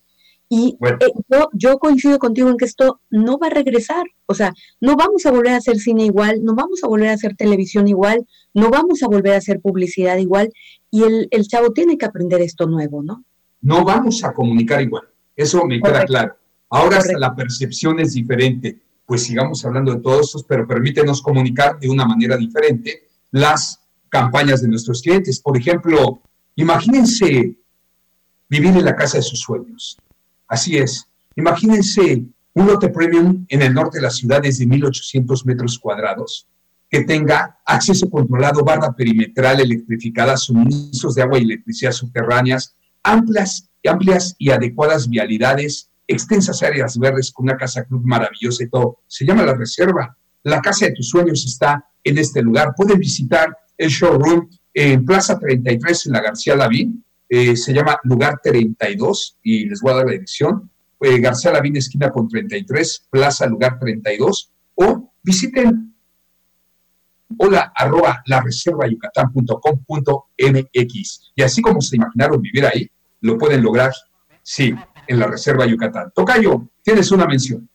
Y eh, yo, coincido contigo en que esto no va a regresar. O sea, no vamos a volver a hacer cine igual, no vamos a volver a hacer televisión igual, no vamos a volver a hacer publicidad igual. Y el, el chavo tiene que aprender esto nuevo, ¿no? No vamos a comunicar igual. Eso me queda claro. Ahora hasta la percepción es diferente. Pues sigamos hablando de todos estos, pero permítenos comunicar de una manera diferente las campañas de nuestros clientes. Por ejemplo, imagínense vivir en la casa de sus sueños Así es. Imagínense un lote premium en el norte de la ciudad desde 1.800 metros cuadrados, que tenga acceso controlado, barra perimetral electrificada, suministros de agua y electricidad subterráneas, amplias, amplias y adecuadas vialidades, extensas áreas verdes con una casa club maravillosa y todo. Se llama La Reserva. La casa de tus sueños está en este lugar. Pueden visitar el showroom en Plaza 33 en la García Lavín eh, se llama Lugar 32 y les voy a dar la dirección. Eh, García Lavín, esquina con 33, Plaza Lugar 32, o visiten hola arroba la reserva yucatán.com.mx. Y así como se imaginaron vivir ahí, lo pueden lograr, sí, en la reserva Yucatán. Tocayo, tienes una mención.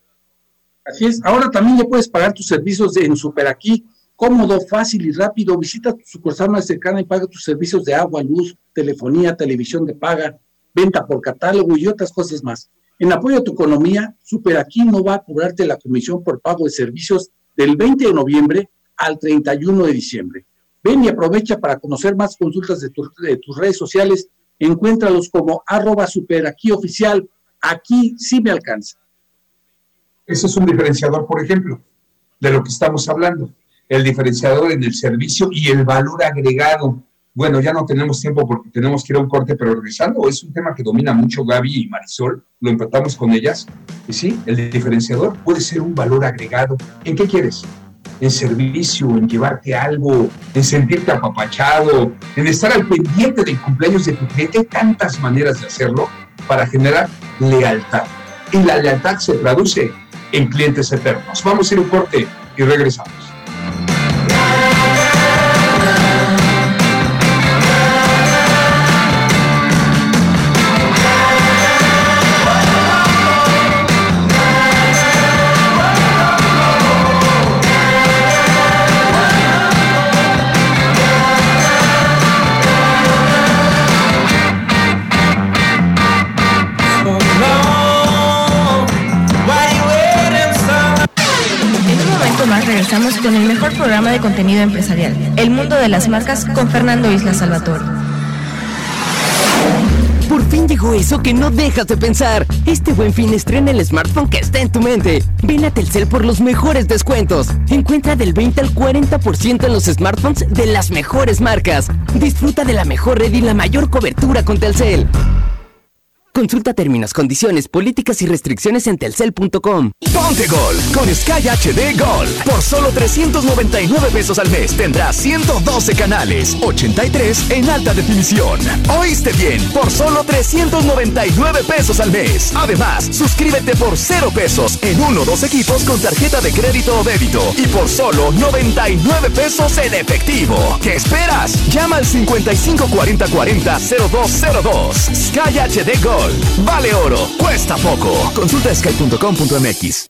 Así es, ahora también ya puedes pagar tus servicios en Super Aquí, cómodo, fácil y rápido. Visita tu sucursal más cercana y paga tus servicios de agua, luz, telefonía, televisión de paga, venta por catálogo y otras cosas más. En apoyo a tu economía, Super Aquí no va a cobrarte la comisión por pago de servicios del 20 de noviembre al 31 de diciembre. Ven y aprovecha para conocer más consultas de, tus redes sociales. Encuéntralos como arroba super aquí. Aquí sí me alcanza. Ese es un diferenciador, por ejemplo, de lo que estamos hablando. El diferenciador en el servicio y el valor agregado. Bueno, ya no tenemos tiempo porque tenemos que ir a un corte, pero regresando, es un tema que domina mucho Gaby y Marisol, lo empatamos con ellas. Y sí, el diferenciador puede ser un valor agregado. ¿En qué quieres? en servicio, en llevarte algo, en sentirte apapachado, en estar al pendiente del cumpleaños de tu cliente. Hay tantas maneras de hacerlo para generar lealtad. Y la lealtad se traduce en clientes eternos. Vamos a ir un corte y regresamos. Regresamos con el mejor programa de contenido empresarial, El Mundo de las Marcas con Fernando Isla Salvatore. Por fin llegó eso que no dejas de pensar. Este buen fin estrena el smartphone que está en tu mente. Ven a Telcel por los mejores descuentos. Encuentra del 20 al 40% en los smartphones de las mejores marcas. Disfruta de la mejor red y la mayor cobertura con Telcel. Consulta términos, condiciones, políticas y restricciones en telcel.com. Ponte Gol con Sky HD Gol. Por solo 399 pesos al mes tendrás 112 canales, 83 en alta definición. ¿Oíste bien? Por solo 399 pesos al mes. Además, suscríbete por 0 pesos en uno o dos equipos con tarjeta de crédito o débito y por solo 99 pesos en efectivo. ¿Qué esperas? Llama al 554040 0202. Sky HD Gol Vale oro, cuesta poco. Consulta sky.com.mx.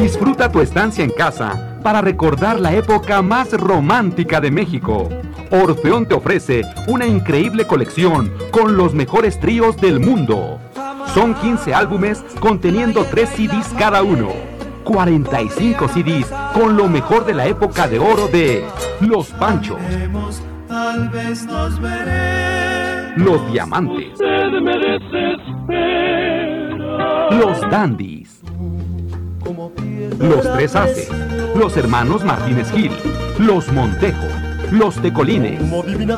Disfruta tu estancia en casa para recordar la época más romántica de México. Orfeón te ofrece una increíble colección con los mejores tríos del mundo. Son 15 álbumes conteniendo 3 CDs cada uno. 45 CDs con lo mejor de la época de oro de Los Panchos. Tal vez nos los diamantes, los dandies, los tres haces, los hermanos Martínez Gil, los Montejo, los Tecolines,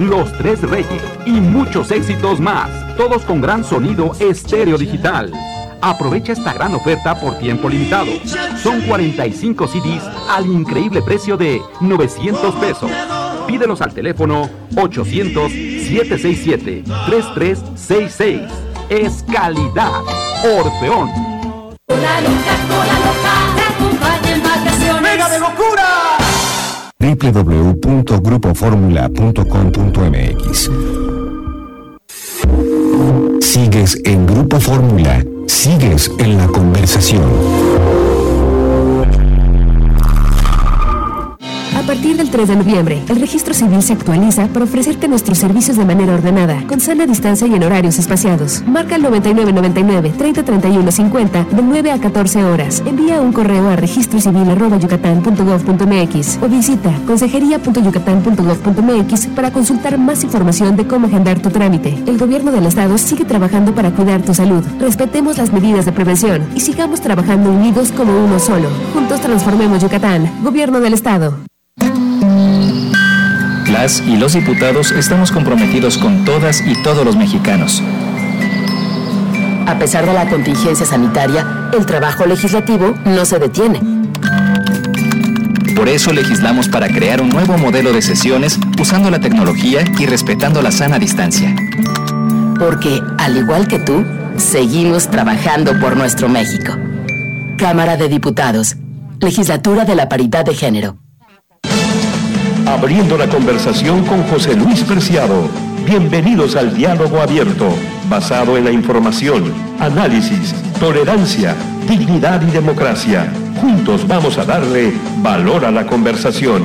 los Tres Reyes. Y muchos éxitos más, todos con gran sonido estéreo digital. Aprovecha esta gran oferta por tiempo limitado. Son 45 CDs al increíble precio de 900 pesos. Pídelos al teléfono 800-767-3366. Es calidad. Orfeón. Una loca, cola loca, te acompaña en vacaciones. ¡Mega de locura! www.grupoformula.com.mx Sigues en Grupo Fórmula. Sigues en la conversación. Partir del 3 de noviembre, el registro civil se actualiza para ofrecerte nuestros servicios de manera ordenada, con sana distancia y en horarios espaciados. Marca el 9999 3031 50 de 9 a 14 horas. Envía un correo a registrocivil.yucatán.gov.mx o visita consejería.yucatán.gov.mx para consultar más información de cómo agendar tu trámite. El gobierno del estado sigue trabajando para cuidar tu salud. Respetemos las medidas de prevención y sigamos trabajando unidos como uno solo. Juntos transformemos Yucatán. Gobierno del estado. Las y los diputados estamos comprometidos con todas y todos los mexicanos. A pesar de la contingencia sanitaria, el trabajo legislativo no se detiene Por eso legislamos para crear un nuevo modelo de sesiones usando la tecnología y respetando la sana distancia. Porque, al igual que tú, seguimos trabajando por nuestro México. Cámara de Diputados, Legislatura de la Paridad de Género. Abriendo la conversación con José Luis Preciado. Bienvenidos al diálogo abierto, basado en la información, análisis, tolerancia, dignidad y democracia. Juntos vamos a darle valor a la conversación.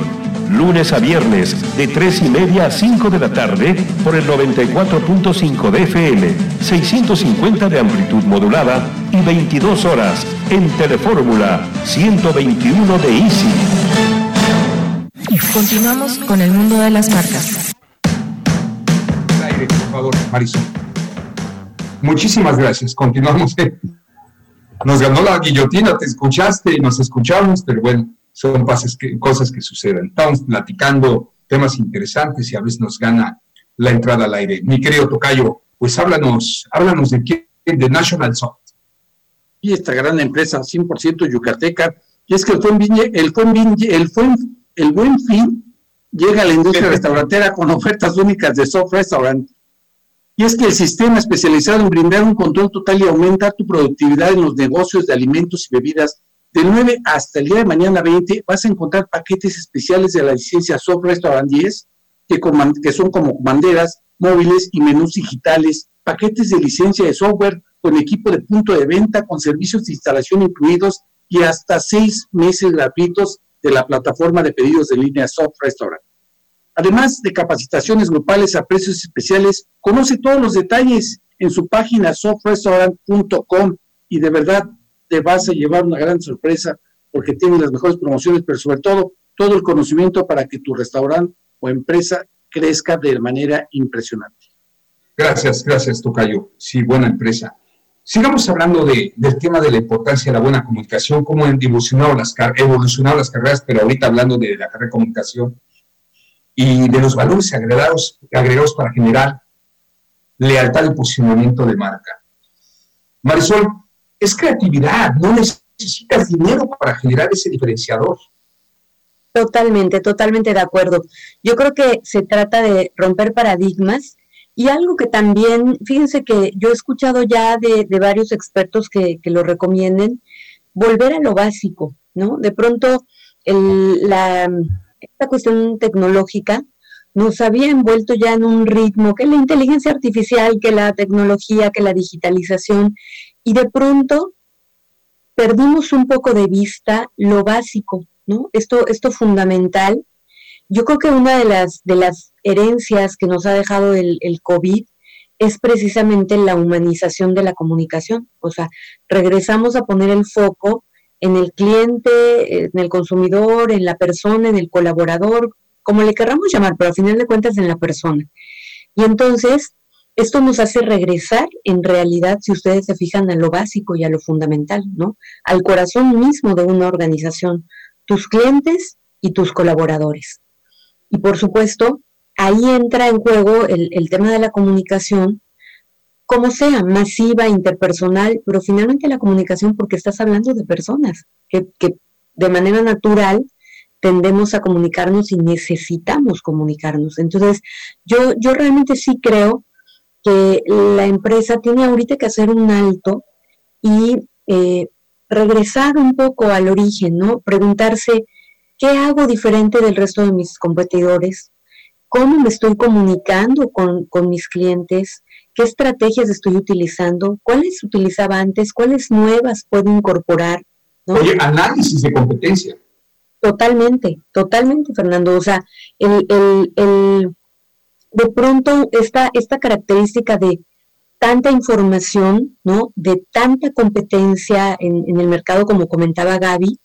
Lunes a viernes, de 3 y media a 5 de la tarde, por el 94.5 de FM, 650 de amplitud modulada y 22 horas en Telefórmula 121 de Easy. Continuamos con el mundo de las marcas. Aire, por favor, Marisol. Muchísimas gracias. Continuamos. Nos ganó la guillotina, te escuchaste y nos escuchamos, pero bueno, son pases que, cosas que suceden. Estamos platicando temas interesantes y a veces nos gana la entrada al aire. Mi querido Tocayo, pues háblanos, háblanos de quién, de National Soft. Y esta gran empresa 100% yucateca, y es que el Viñe- el, Viñe- el, buen, el buen fin llega a la industria restaurantera con ofertas únicas de soft restaurant. Y es que el sistema especializado en brindar un control total y aumentar tu productividad en los negocios de alimentos y bebidas. Del 9 hasta el día de mañana 20 vas a encontrar paquetes especiales de la licencia Soft Restaurant 10 que, que son como banderas, móviles y menús digitales, paquetes de licencia de software con equipo de punto de venta, con servicios de instalación incluidos y hasta seis meses gratuitos de la plataforma de pedidos de línea Soft Restaurant. Además de capacitaciones grupales a precios especiales, conoce todos los detalles en su página softrestaurant.com y de verdad te vas a llevar una gran sorpresa porque tiene las mejores promociones, pero sobre todo todo el conocimiento para que tu restaurante o empresa crezca de manera impresionante. Gracias, gracias, Tocayo. Sí, buena empresa. Sigamos hablando de, del tema de la importancia de la buena comunicación, cómo han evolucionado las, evolucionado las carreras, pero ahorita hablando de la carrera de comunicación y de los valores agregados, agregados para generar lealtad y posicionamiento de marca. Marisol, es creatividad, no necesitas dinero para generar ese diferenciador. Totalmente, totalmente de acuerdo. Yo creo que se trata de romper paradigmas y algo que también, fíjense que yo he escuchado ya de, de varios expertos que, que lo recomienden, volver a lo básico, ¿no? De pronto, la, esta cuestión tecnológica nos había envuelto ya en un ritmo, que la inteligencia artificial, que la tecnología, que la digitalización, y de pronto perdimos un poco de vista lo básico, ¿no? Esto, esto fundamental. Yo creo que una de las, de las herencias que nos ha dejado el, el COVID es precisamente la humanización de la comunicación. O sea, regresamos a poner el foco en el cliente, en el consumidor, en la persona, en el colaborador, como le querramos llamar, pero al final de cuentas en la persona. Y entonces, esto nos hace regresar, en realidad, si ustedes se fijan, a lo básico y a lo fundamental, ¿no? Al corazón mismo de una organización, tus clientes y tus colaboradores. Y por supuesto, ahí entra en juego el, el tema de la comunicación, como sea, masiva, interpersonal, pero finalmente la comunicación porque estás hablando de personas que, que de manera natural tendemos a comunicarnos y necesitamos comunicarnos. Entonces, yo, yo realmente sí creo que la empresa tiene ahorita que hacer un alto y eh, regresar un poco al origen, ¿no? Preguntarse, ¿qué hago diferente del resto de mis competidores? ¿Cómo me estoy comunicando con, con mis clientes? ¿Qué estrategias estoy utilizando? ¿Cuáles utilizaba antes? ¿Cuáles nuevas puedo incorporar? ¿no? Oye, análisis de competencia. Totalmente, totalmente, Fernando. O sea, el, el, el, de pronto esta, esta característica de tanta información, ¿no? De tanta competencia en, en el mercado, como comentaba Gaby,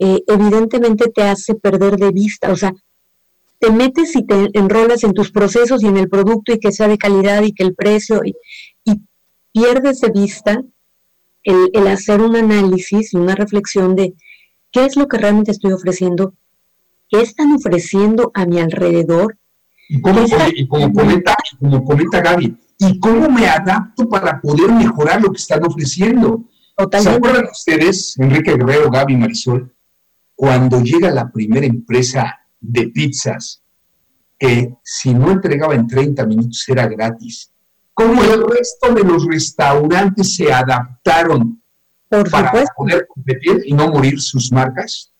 eh, evidentemente te hace perder de vista, o sea, te metes y te enrolas en tus procesos y en el producto y que sea de calidad y que el precio, y, y pierdes de vista el, el hacer un análisis y una reflexión de qué es lo que realmente estoy ofreciendo, qué están ofreciendo a mi alrededor. Y oye, y como comenta, como comenta Gaby, ¿y cómo me adapto para poder mejorar lo que están ofreciendo? ¿Se acuerdan ustedes, Enrique Guerrero, Gaby, Marisol, cuando llega la primera empresa de pizzas, que si no entregaba en 30 minutos era gratis, ¿cómo el resto de los restaurantes se adaptaron para poder competir y no morir sus marcas?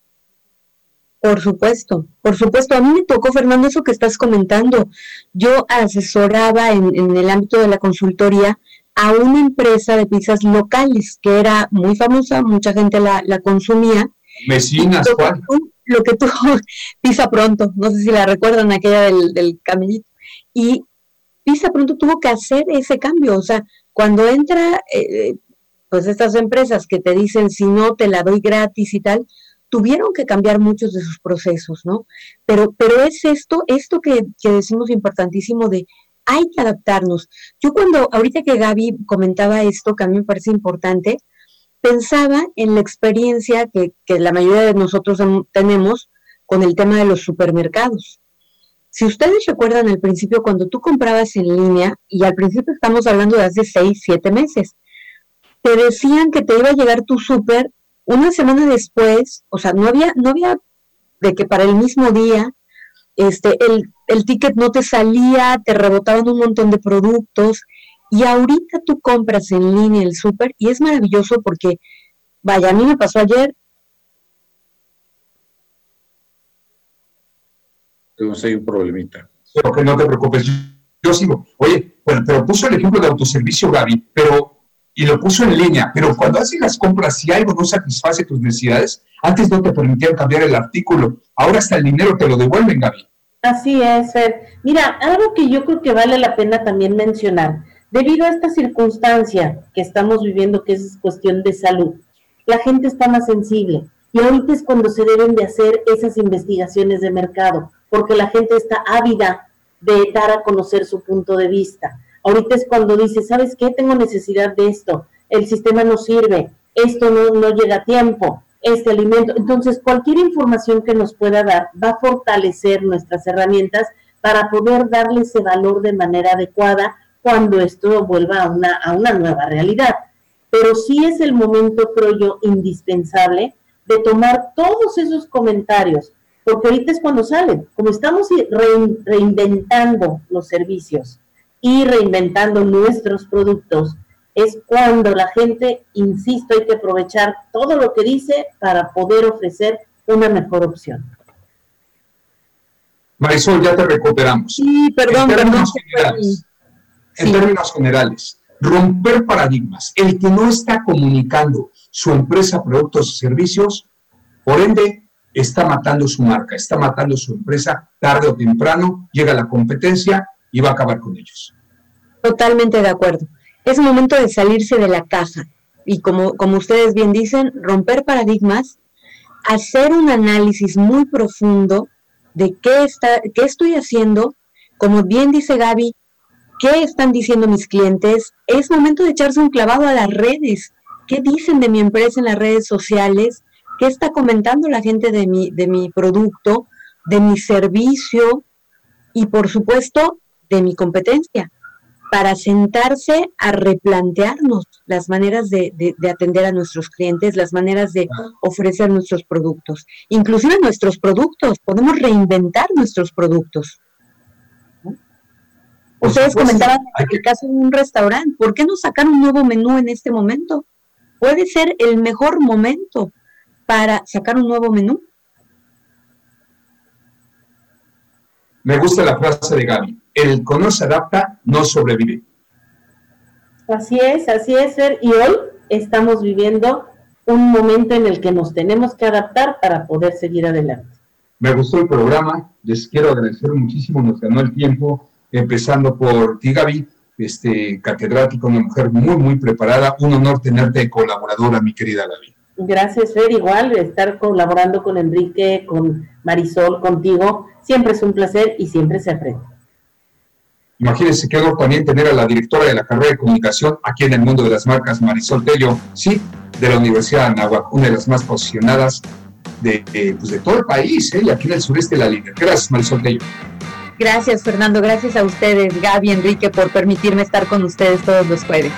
Por supuesto, por supuesto. A mí me tocó, Fernando, eso que estás comentando. Yo asesoraba en, el ámbito de la consultoría a una empresa de pizzas locales que era muy famosa, mucha gente la, consumía. Vecinas, Juan. Lo que tú, Pizza Pronto, no sé si la recuerdan, aquella del, del caminito. Y Pizza Pronto tuvo que hacer ese cambio. O sea, cuando entra, eh, pues estas empresas que te dicen, si no, te la doy gratis y tal, tuvieron que cambiar muchos de sus procesos, ¿no? Pero, pero es esto, esto que, decimos importantísimo de hay que adaptarnos. Yo cuando, ahorita que Gaby comentaba esto, que a mí me parece importante, pensaba en la experiencia que, que la mayoría de nosotros tenemos con el tema de los supermercados. Si ustedes recuerdan al principio, cuando tú comprabas en línea, y al principio estamos hablando de hace seis, siete meses, te decían que te iba a llegar tu súper una semana después, o sea, no había, no había de que para el mismo día, este, el, el ticket no te salía, te rebotaban un montón de productos, y ahorita tú compras en línea el súper y es maravilloso porque, vaya, a mí me pasó ayer. Tenemos ahí un problemita. Pero que no te preocupes, yo, sigo. Oye, bueno, pero puso el ejemplo de autoservicio, Gaby, pero y lo puso en línea, pero cuando haces las compras, si algo no satisface tus necesidades, antes no te permitían cambiar el artículo, ahora hasta el dinero te lo devuelven, Gaby. Así es, Fer. Mira, algo que yo creo que vale la pena también mencionar, debido a esta circunstancia que estamos viviendo, que es cuestión de salud, la gente está más sensible y ahorita es cuando se deben de hacer esas investigaciones de mercado, porque la gente está ávida de dar a conocer su punto de vista. Ahorita es cuando dice, ¿sabes qué? Tengo necesidad de esto, el sistema no sirve, esto no, no llega a tiempo, este alimento. Entonces, cualquier información que nos pueda dar va a fortalecer nuestras herramientas para poder darle ese valor de manera adecuada cuando esto vuelva a una, a una nueva realidad. Pero sí es el momento, creo yo, indispensable de tomar todos esos comentarios, porque ahorita es cuando salen, como estamos reinventando los servicios, y reinventando nuestros productos, es cuando la gente, insisto, hay que aprovechar todo lo que dice para poder ofrecer una mejor opción. Marisol, ya te recuperamos. Sí, perdón, en términos Generales, En términos generales, romper paradigmas. El que no está comunicando su empresa, productos y servicios, por ende, está matando su marca, está matando su empresa tarde o temprano, llega la competencia y va a acabar con ellos. Totalmente de acuerdo. Es momento de salirse de la caja y como, como ustedes bien dicen, romper paradigmas, hacer un análisis muy profundo de qué, está, qué estoy haciendo, como bien dice Gaby, qué están diciendo mis clientes. Es momento de echarse un clavado a las redes. ¿Qué dicen de mi empresa en las redes sociales? ¿Qué está comentando la gente de mi, de mi producto, de mi servicio? Y por supuesto, de mi competencia, para sentarse a replantearnos las maneras de, atender a nuestros clientes, las maneras de ofrecer nuestros productos. Inclusive nuestros productos, podemos reinventar nuestros productos. Ustedes comentaban en el caso de un restaurante, ¿por qué no sacar un nuevo menú en este momento? Puede ser el mejor momento para sacar un nuevo menú. Me gusta la frase de Gaby. El que no se adapta no sobrevive. Así es, así es, Y hoy estamos viviendo un momento en el que nos tenemos que adaptar para poder seguir adelante. Me gustó el programa, les quiero agradecer muchísimo, nos ganó el tiempo, empezando por ti, Gaby, este, catedrático, una mujer muy, muy preparada. Un honor tenerte colaboradora, mi querida Gaby. Gracias, Fer. Igual estar colaborando con Enrique, con Marisol, contigo, siempre es un placer y siempre se aprende. Imagínense qué honor también tener a la directora de la carrera de comunicación aquí en el mundo de las marcas, Marisol Tello, sí, de la Universidad de Anáhuac, una de las más posicionadas de, pues de todo el país, ¿eh? y aquí en el sureste de la línea. Gracias, Marisol Tello. Gracias, Fernando. Gracias a ustedes, Gaby, Enrique, por permitirme estar con ustedes todos los jueves.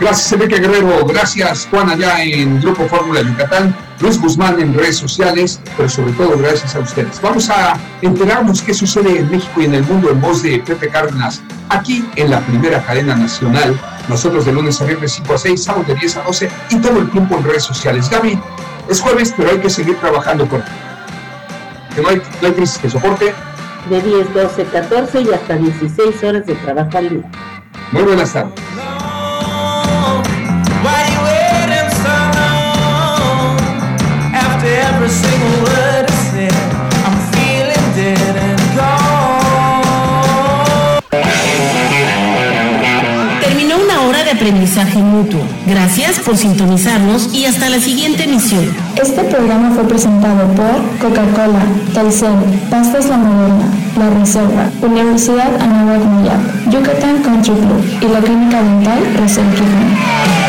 Gracias, Enrique Guerrero. Gracias, Juan, allá en Grupo Fórmula Yucatán. Luis Guzmán en redes sociales, pero sobre todo gracias a ustedes. Vamos a enterarnos qué sucede en México y en el mundo en voz de Pepe Cárdenas, aquí en la primera cadena nacional. Nosotros de lunes a viernes 5 a 6, sábado de 10 a 12 y todo el tiempo en redes sociales. Gaby, es jueves, pero hay que seguir trabajando con que no hay, no hay crisis que soporte. De 10, 12, 14 y hasta 16 horas de trabajo al día. Muy buenas tardes. Aprendizaje mutuo. Gracias por sintonizarnos y hasta la siguiente emisión. Este programa fue presentado por Coca-Cola, Telcel, Pastas La Moderna, La Reserva, Universidad Anáhuac Yucatán Country Club y la Clínica Dental Quijano.